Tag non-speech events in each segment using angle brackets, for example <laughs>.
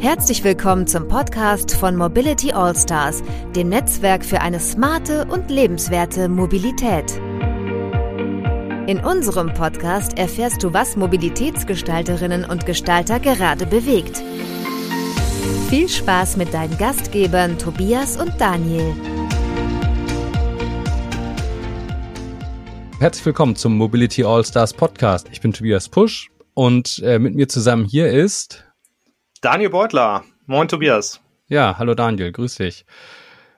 Herzlich willkommen zum Podcast von Mobility All Stars, dem Netzwerk für eine smarte und lebenswerte Mobilität. In unserem Podcast erfährst du, was Mobilitätsgestalterinnen und Gestalter gerade bewegt. Viel Spaß mit deinen Gastgebern Tobias und Daniel. Herzlich willkommen zum Mobility All Stars Podcast. Ich bin Tobias Pusch und äh, mit mir zusammen hier ist Daniel Beutler. Moin, Tobias. Ja, hallo Daniel, grüß dich.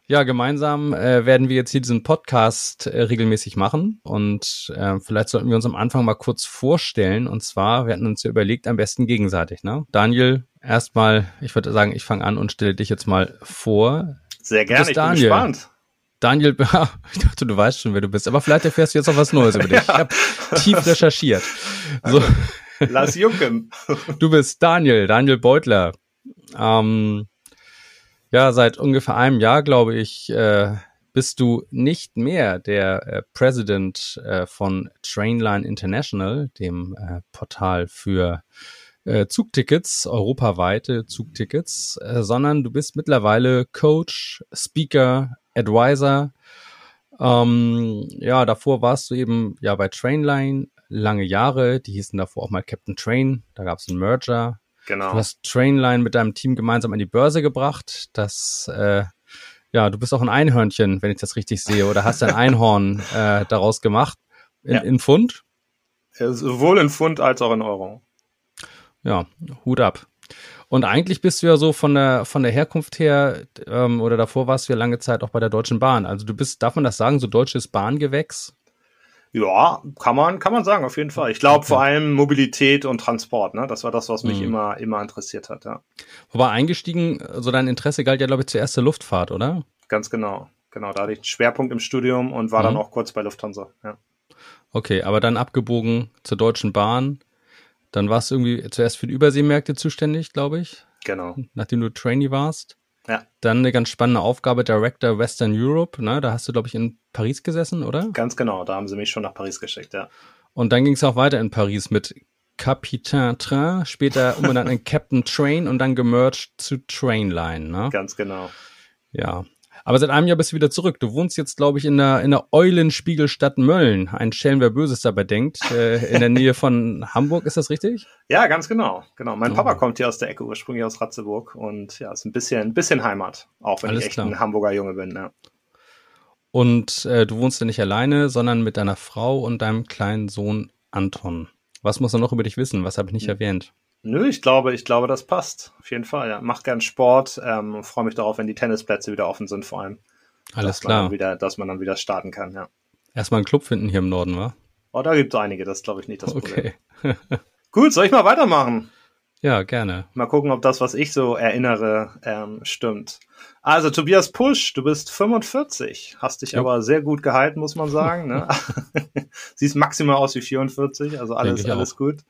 Ja, gemeinsam äh, werden wir jetzt hier diesen Podcast äh, regelmäßig machen und äh, vielleicht sollten wir uns am Anfang mal kurz vorstellen. Und zwar, wir hatten uns ja überlegt, am besten gegenseitig. Ne? Daniel, erstmal, ich würde sagen, ich fange an und stelle dich jetzt mal vor. Sehr gerne, ich Daniel. bin gespannt. Daniel, <laughs> ich dachte, du weißt schon, wer du bist, aber vielleicht erfährst du jetzt noch was Neues über dich. <laughs> Ich habe tief recherchiert. So. Lass Jucken. Du bist Daniel, Daniel Beutler. Ähm, ja, seit ungefähr einem Jahr, glaube ich, äh, bist du nicht mehr der äh, President äh, von Trainline International, dem äh, Portal für äh, Zugtickets, europaweite Zugtickets, äh, sondern du bist mittlerweile Coach, Speaker, Advisor. Ähm, ja, davor warst du eben ja bei Trainline lange Jahre. Die hießen davor auch mal Captain Train. Da gab es einen Merger. Genau. Du hast Trainline mit deinem Team gemeinsam an die Börse gebracht. Das, äh, ja, du bist auch ein Einhörnchen, wenn ich das richtig sehe, oder hast ein Einhorn <laughs> äh, daraus gemacht in, Ja. in Pfund. Äh, Sowohl in Pfund als auch in Euro. Ja, Hut ab. Und eigentlich bist du ja so von der von der Herkunft her ähm, oder davor warst du ja lange Zeit auch bei der Deutschen Bahn. Also du bist, darf man das sagen, so deutsches Bahngewächs? Ja, kann man, kann man sagen, auf jeden Fall. Ich glaube vor allem Mobilität und Transport, ne? Das war das, was mich Mhm. immer, immer interessiert hat, ja. Wobei eingestiegen, so dein Interesse galt ja, glaube ich, zuerst der Luftfahrt, oder? Ganz genau. Genau, da hatte ich einen Schwerpunkt im Studium und war dann Mhm. auch kurz bei Lufthansa, ja. Okay, aber dann abgebogen zur Deutschen Bahn. Dann warst du irgendwie zuerst für die Überseemärkte zuständig, glaube ich, Genau. nachdem du Trainee warst. Ja. Dann eine ganz spannende Aufgabe, Director Western Europe. Ne? Da hast du, glaube ich, in Paris gesessen, oder? Ganz genau, da haben sie mich schon nach Paris geschickt, ja. Und dann ging es auch weiter in Paris mit Capitaine Train, später umbenannt in Captain Train und dann gemerged zu Trainline. Ne? Ganz genau. Ja. Aber seit einem Jahr bist du wieder zurück. Du wohnst jetzt, glaube ich, in der, in der Eulenspiegelstadt Mölln. Ein Schelm, wer Böses dabei denkt. Äh, in der Nähe von Hamburg, ist das richtig? <laughs> Ja, ganz genau. Genau. Mein Oh. Papa kommt hier aus der Ecke, ursprünglich aus Ratzeburg. Und ja, ist ein bisschen, ein bisschen Heimat. Auch wenn Alles ich echt klar. ein Hamburger Junge bin, ja. Und äh, du wohnst ja nicht alleine, sondern mit deiner Frau und deinem kleinen Sohn Anton. Was muss er noch über dich wissen? Was habe ich nicht Hm. erwähnt? Nö, ich glaube, ich glaube, das passt. Auf jeden Fall, ja. Mach gern Sport. Ähm, Freue mich darauf, wenn die Tennisplätze wieder offen sind, vor allem. Alles dass Man dann klar. wieder, dass man dann wieder starten kann, ja. Erstmal einen Club finden hier im Norden, wa? Oh, da gibt es einige, das glaube ich nicht das Problem. Okay. <laughs> Gut, soll ich mal weitermachen? Ja, gerne. Mal gucken, ob das, was ich so erinnere, ähm, stimmt. Also, Tobias Pusch, du bist 45, hast dich Jo. aber sehr gut gehalten, muss man sagen. Ne? <laughs> <laughs> Siehst maximal aus wie 44, also alles, alles gut.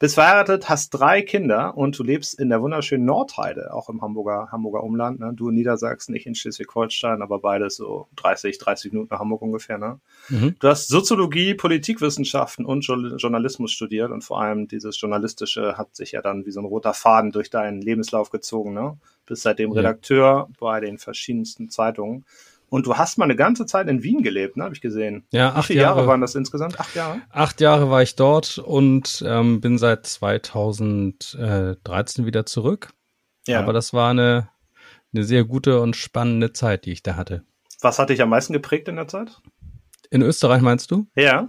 Bist verheiratet, hast drei Kinder und du lebst in der wunderschönen Nordheide, auch im Hamburger, Hamburger Umland. Ne? Du in Niedersachsen, ich in Schleswig-Holstein, aber beides so 30, 30 Minuten nach Hamburg ungefähr. Ne? Mhm. Du hast Soziologie, Politikwissenschaften und Jour- Journalismus studiert und vor allem dieses Journalistische hat sich ja dann wie so ein roter Faden durch deinen Lebenslauf gezogen. Ne? Bist seitdem Ja. Redakteur bei den verschiedensten Zeitungen. Und du hast mal eine ganze Zeit in Wien gelebt, ne? habe ich gesehen. Ja, Wie acht viele Jahre. Jahre. waren das insgesamt? Acht Jahre? Acht Jahre war ich dort und ähm, bin seit 2013 wieder zurück. Aber das war eine, eine sehr gute und spannende Zeit, die ich da hatte. Was hat dich am meisten geprägt in der Zeit? In Österreich meinst du? Ja.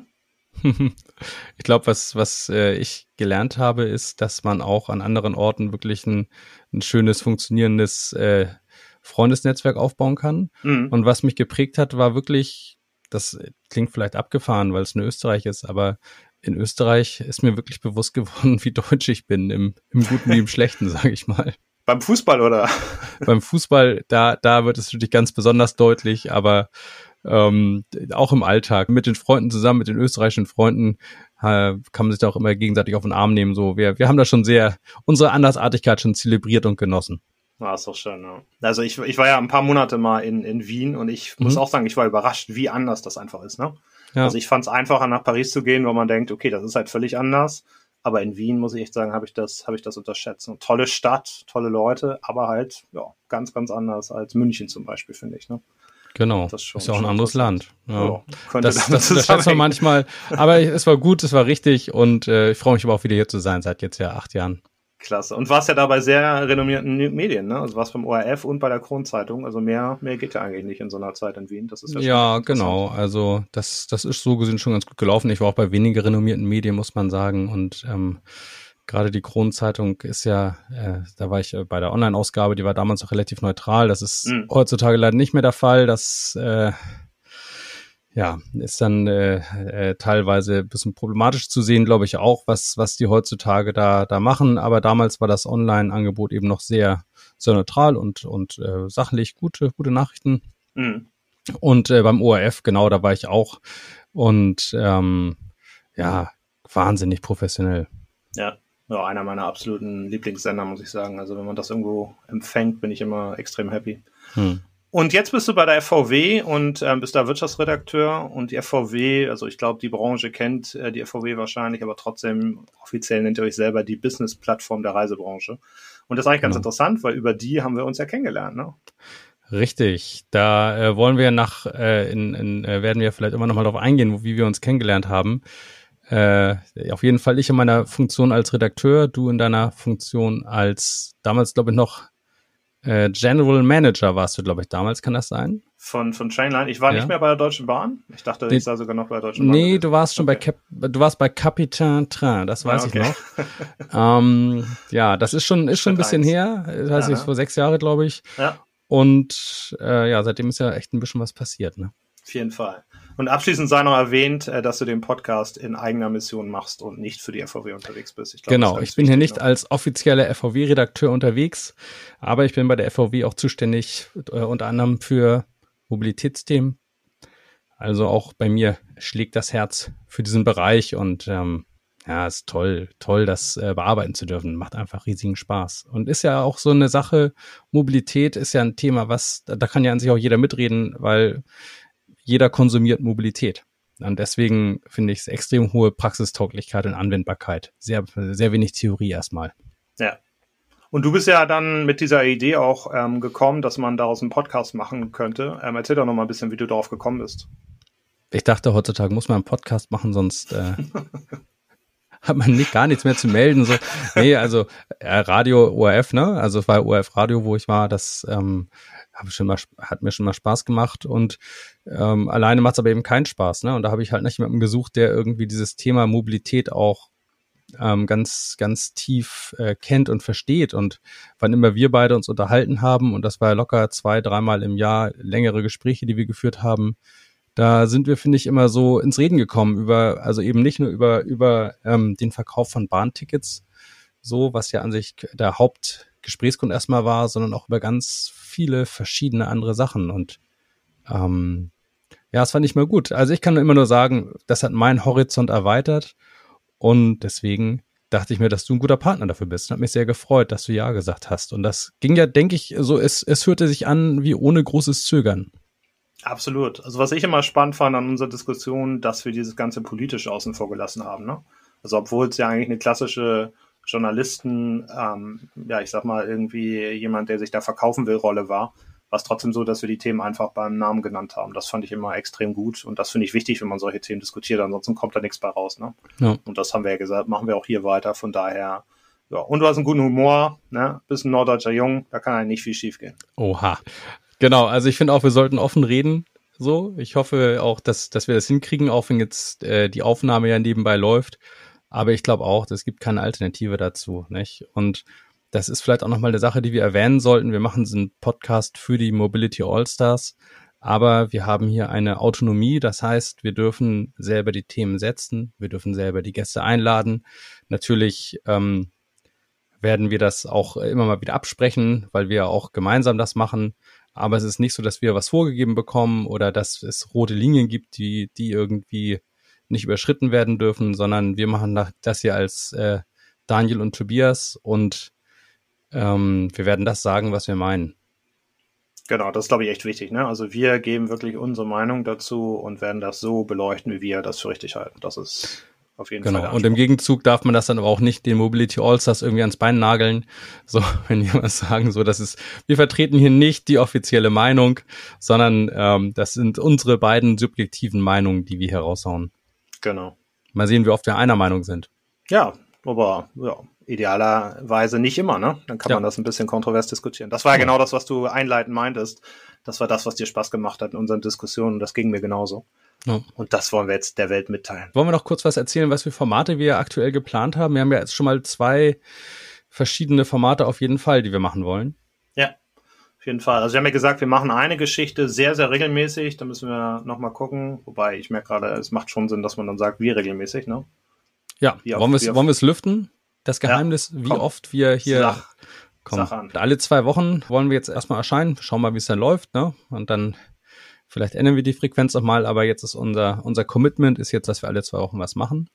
<laughs> ich glaube, was, was äh, ich gelernt habe, ist, dass man auch an anderen Orten wirklich ein, ein schönes, funktionierendes äh, Freundesnetzwerk aufbauen kann. Mhm. Und was mich geprägt hat, war wirklich, das klingt vielleicht abgefahren, weil es in Österreich ist, aber in Österreich ist mir wirklich bewusst geworden, <laughs> wie deutsch ich bin, im, im Guten wie im <laughs> Schlechten, sage ich mal. Beim Fußball oder? <laughs> Beim Fußball, da, da wird es natürlich ganz besonders deutlich, aber ähm, auch im Alltag mit den Freunden zusammen, mit den österreichischen Freunden, äh, kann man sich da auch immer gegenseitig auf den Arm nehmen. So, wir, wir haben da schon sehr unsere Andersartigkeit schon zelebriert und genossen. Ah, ist doch schön, ja. Also ich, ich war ja ein paar Monate mal in, in Wien und ich muss Mhm. auch sagen, ich war überrascht, wie anders das einfach ist, ne? Ja. Also ich fand es einfacher, nach Paris zu gehen, weil man denkt, okay, das ist halt völlig anders. Aber in Wien, muss ich echt sagen, habe ich das, habe ich das unterschätzt. Eine tolle Stadt, tolle Leute, aber halt, ja, ganz, ganz anders als München zum Beispiel, finde ich. Ne? Genau. Das ist, schon, ist ja auch ein anderes Land. Ja. Ja, das, das, das schätzt man manchmal. Aber es war gut, es war richtig und äh, ich freue mich aber auch wieder hier zu sein, seit jetzt ja acht Jahren. Klasse. Und warst ja da bei sehr renommierten Medien, ne? Also warst beim ORF und bei der Kronzeitung. Also mehr, mehr geht ja eigentlich nicht in so einer Zeit in Wien. Das ist ja, ja genau. Also das, das ist so gesehen schon ganz gut gelaufen. Ich war auch bei weniger renommierten Medien, muss man sagen. Und ähm, gerade die Kronzeitung ist ja, äh, da war ich äh, bei der Online-Ausgabe, die war damals auch relativ neutral. Das ist mhm. heutzutage leider nicht mehr der Fall. Das äh, ja, ist dann äh, äh, teilweise ein bisschen problematisch zu sehen, glaube ich auch, was, was die heutzutage da, da machen. Aber damals war das Online-Angebot eben noch sehr, sehr neutral und, und äh, sachlich gute, gute Nachrichten. Mhm. Und äh, beim ORF, genau, da war ich auch. Und ähm, ja, wahnsinnig professionell. Ja, ja, einer meiner absoluten Lieblingssender, muss ich sagen. Also wenn man das irgendwo empfängt, bin ich immer extrem happy. Hm. Und jetzt bist du bei der FVW und äh, bist da Wirtschaftsredakteur und die FVW, also ich glaube, die Branche kennt äh, die FVW wahrscheinlich, aber trotzdem offiziell nennt ihr euch selber die Business-Plattform der Reisebranche. Und das ist eigentlich ganz genau. interessant, weil über die haben wir uns ja kennengelernt, ne? Richtig, da äh, wollen wir nach, äh, in, in, äh, werden wir vielleicht immer noch mal darauf eingehen, wie wir uns kennengelernt haben. Äh, auf jeden Fall ich in meiner Funktion als Redakteur, du in deiner Funktion als damals, glaube ich, noch äh, General Manager warst du, glaube ich, damals, kann das sein? Von, von Trainline. Ich war ja. nicht mehr bei der Deutschen Bahn. Ich dachte, ich sei sogar noch bei der Deutschen Bahn. Nee, du warst schon okay. bei Cap, du warst bei Capitaine Train, das weiß ah, okay. ich noch. <laughs> ähm, ja, das ist schon, ist schon ein bisschen her. Das heißt, ja, vor sechs Jahren, glaube ich. Ja. Und äh, ja, seitdem ist ja echt ein bisschen was passiert, ne? Auf jeden Fall. Und abschließend sei noch erwähnt, äh, dass du den Podcast in eigener Mission machst und nicht für die FVW unterwegs bist. Ich glaub, genau, ich bin hier nicht noch. als offizieller FVW-Redakteur unterwegs, aber ich bin bei der FVW auch zuständig, äh, unter anderem für Mobilitätsthemen. Also auch bei mir schlägt das Herz für diesen Bereich und ähm, ja, ist toll, toll, das äh, bearbeiten zu dürfen. Macht einfach riesigen Spaß. Und ist ja auch so eine Sache, Mobilität ist ja ein Thema, was, da kann ja an sich auch jeder mitreden, weil jeder konsumiert Mobilität. Und deswegen finde ich es extrem hohe Praxistauglichkeit und Anwendbarkeit. Sehr, sehr wenig Theorie erstmal. Ja. Und du bist ja dann mit dieser Idee auch ähm, gekommen, dass man daraus einen Podcast machen könnte. Ähm, erzähl doch noch mal ein bisschen, wie du darauf gekommen bist. Ich dachte, heutzutage muss man einen Podcast machen, sonst äh, <laughs> hat man nicht, gar nichts mehr zu melden. So. Nee, also äh, Radio ORF, ne? Also es war ORF Radio, wo ich war, das ähm, habe schon mal, hat mir schon mal Spaß gemacht und ähm, alleine macht es aber eben keinen Spaß. Ne? Und da habe ich halt nicht jemanden gesucht, der irgendwie dieses Thema Mobilität auch ähm, ganz, ganz tief äh, kennt und versteht. Und wann immer wir beide uns unterhalten haben, und das war ja locker zwei, dreimal im Jahr längere Gespräche, die wir geführt haben, da sind wir, finde ich, immer so ins Reden gekommen über, also eben nicht nur über, über ähm, den Verkauf von Bahntickets, so, was ja an sich der Hauptgesprächsgrund erstmal war, sondern auch über ganz viele verschiedene andere Sachen. Und ähm, ja, das fand ich mal gut. Also ich kann immer nur sagen, das hat meinen Horizont erweitert und deswegen dachte ich mir, dass du ein guter Partner dafür bist. Und hat mich sehr gefreut, dass du ja gesagt hast. Und das ging ja, denke ich, so, es, es hörte sich an wie ohne großes Zögern. Absolut. Also was ich immer spannend fand an unserer Diskussion, dass wir dieses ganze politisch außen vor gelassen haben. Ne? Also obwohl es ja eigentlich eine klassische Journalisten, ähm, ja, ich sag mal, irgendwie jemand, der sich da verkaufen will, Rolle war, war es trotzdem so, dass wir die Themen einfach beim Namen genannt haben. Das fand ich immer extrem gut und das finde ich wichtig, wenn man solche Themen diskutiert. Ansonsten kommt da nichts bei raus. Ne? Ja. Und das haben wir ja gesagt, machen wir auch hier weiter. Von daher, ja. Und du hast einen guten Humor, ne? Bist ein norddeutscher Jung, da kann eigentlich nicht viel schief gehen. Oha. Genau, also ich finde auch, wir sollten offen reden. So, ich hoffe auch, dass, dass wir das hinkriegen, auch wenn jetzt äh, die Aufnahme ja nebenbei läuft. Aber ich glaube auch, es gibt keine Alternative dazu, nicht? Und das ist vielleicht auch nochmal eine Sache, die wir erwähnen sollten. Wir machen so einen Podcast für die Mobility All-Stars, aber wir haben hier eine Autonomie. Das heißt, wir dürfen selber die Themen setzen, wir dürfen selber die Gäste einladen. Natürlich ähm, werden wir das auch immer mal wieder absprechen, weil wir auch gemeinsam das machen. Aber es ist nicht so, dass wir was vorgegeben bekommen oder dass es rote Linien gibt, die, die irgendwie nicht überschritten werden dürfen, sondern wir machen das hier als äh, Daniel und Tobias und ähm, wir werden das sagen, was wir meinen. Genau, das ist, glaube ich, echt wichtig. Ne? Also wir geben wirklich unsere Meinung dazu und werden das so beleuchten, wie wir das für richtig halten. Das ist auf jeden genau. Fall. Genau. Und im Gegenzug darf man das dann aber auch nicht den Mobility Allstars irgendwie ans Bein nageln. So, <laughs> wenn was sagen, so, das ist, wir vertreten hier nicht die offizielle Meinung, sondern ähm, das sind unsere beiden subjektiven Meinungen, die wir hier raushauen. Genau. Mal sehen, wie oft wir einer Meinung sind. Ja, aber ja, idealerweise nicht immer, ne? Dann kann ja. man das ein bisschen kontrovers diskutieren. Das war ja genau das, was du einleitend meintest. Das war das, was dir Spaß gemacht hat in unseren Diskussionen. Das ging mir genauso. Ja. Und das wollen wir jetzt der Welt mitteilen. Wollen wir noch kurz was erzählen, was für Formate wir aktuell geplant haben? Wir haben ja jetzt schon mal zwei verschiedene Formate auf jeden Fall, die wir machen wollen. Ja, auf jeden Fall. Also wir haben ja gesagt, wir machen eine Geschichte sehr, sehr regelmäßig. Da müssen wir nochmal gucken. Wobei ich merke gerade, es macht schon Sinn, dass man dann sagt, wie regelmäßig, ne? Ja, wie wollen wir wollen wir es lüften? Das Geheimnis, ja, wie oft wir hier Sach, kommen. Alle zwei Wochen wollen wir jetzt erstmal erscheinen. Schauen mal, wie es dann läuft, ne? Und dann Vielleicht ändern wir die Frequenz nochmal, aber jetzt ist unser, unser Commitment ist jetzt, dass wir alle zwei Wochen was machen.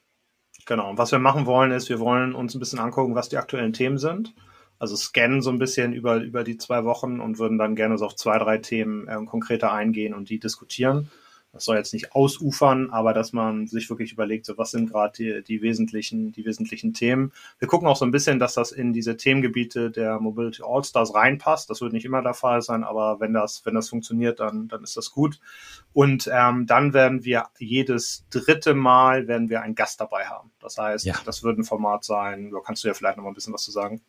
Genau. Und was wir machen wollen, ist, wir wollen uns ein bisschen angucken, was die aktuellen Themen sind. Also scannen so ein bisschen über, über die zwei Wochen und würden dann gerne so auf zwei, drei Themen äh, konkreter eingehen und die diskutieren das soll jetzt nicht ausufern, aber dass man sich wirklich überlegt, so was sind gerade die, die wesentlichen, die wesentlichen Themen. Wir gucken auch so ein bisschen, dass das in diese Themengebiete der Mobility All-Stars reinpasst. Das wird nicht immer der Fall sein, aber wenn das, wenn das funktioniert, dann, dann ist das gut. Und ähm, dann werden wir jedes dritte Mal werden wir einen Gast dabei haben. Das heißt, ja. das wird ein Format sein. Da kannst du ja vielleicht noch mal ein bisschen was zu sagen.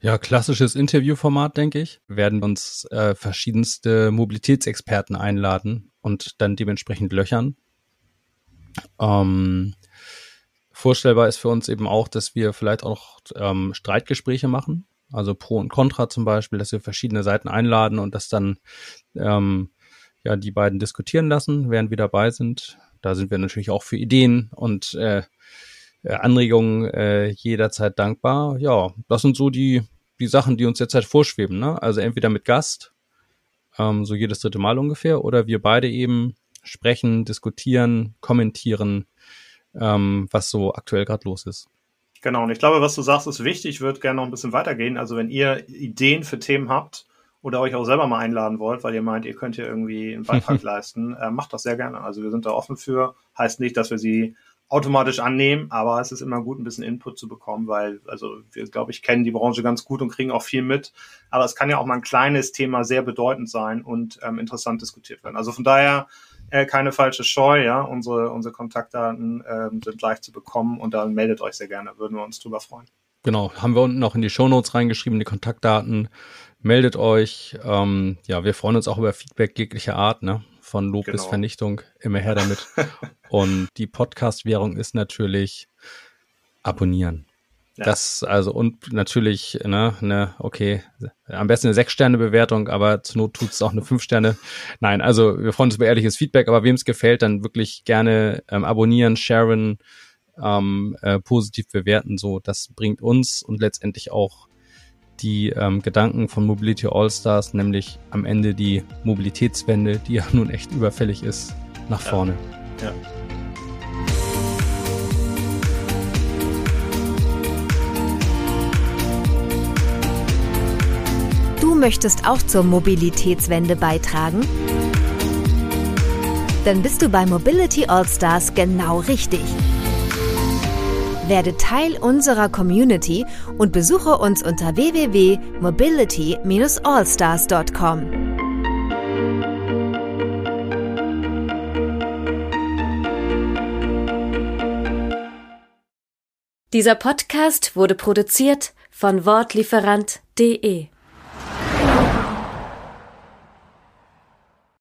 Ja, klassisches Interviewformat, denke ich. Werden uns äh, verschiedenste Mobilitätsexperten einladen und dann dementsprechend löchern. Ähm, vorstellbar ist für uns eben auch, dass wir vielleicht auch ähm, Streitgespräche machen, also Pro und Contra zum Beispiel, dass wir verschiedene Seiten einladen und das dann ähm, ja die beiden diskutieren lassen, während wir dabei sind. Da sind wir natürlich auch für Ideen und äh, Anregungen äh, jederzeit dankbar. Ja, das sind so die, die Sachen, die uns derzeit vorschweben. Ne? Also entweder mit Gast, ähm, so jedes dritte Mal ungefähr, oder wir beide eben sprechen, diskutieren, kommentieren, ähm, was so aktuell gerade los ist. Genau, und ich glaube, was du sagst, ist wichtig. Ich würde gerne noch ein bisschen weitergehen. Also wenn ihr Ideen für Themen habt oder euch auch selber mal einladen wollt, weil ihr meint, ihr könnt hier irgendwie einen Beitrag <laughs> leisten, äh, macht das sehr gerne. Also wir sind da offen für. Heißt nicht, dass wir sie automatisch annehmen, aber es ist immer gut, ein bisschen Input zu bekommen, weil, also wir, glaube ich, kennen die Branche ganz gut und kriegen auch viel mit. Aber es kann ja auch mal ein kleines Thema sehr bedeutend sein und ähm, interessant diskutiert werden. Also von daher äh, keine falsche Scheu, ja. Unsere, unsere Kontaktdaten ähm, sind leicht zu bekommen und dann meldet euch sehr gerne, würden wir uns drüber freuen. Genau, haben wir unten noch in die Shownotes reingeschrieben, die Kontaktdaten. Meldet euch. Ähm, ja, wir freuen uns auch über Feedback jeglicher Art, ne? Von Lob genau. bis Vernichtung, immer her damit. <laughs> und die Podcast-Währung ist natürlich abonnieren. Ja. Das, also, und natürlich, ne, ne, okay, am besten eine Sechs-Sterne-Bewertung, aber zur Not tut es auch eine Fünf-Sterne. Nein, also wir freuen uns über ehrliches Feedback, aber wem es gefällt, dann wirklich gerne ähm, abonnieren, sharen, ähm, äh, positiv bewerten, so, das bringt uns und letztendlich auch die ähm, Gedanken von Mobility All-Stars, nämlich am Ende die Mobilitätswende, die ja nun echt überfällig ist, nach vorne. Ja. ja. Du möchtest auch zur Mobilitätswende beitragen? Dann bist du bei Mobility All-Stars genau richtig. Werde Teil unserer Community und besuche uns unter www.mobility-allstars.com. Dieser Podcast wurde produziert von Wortlieferant.de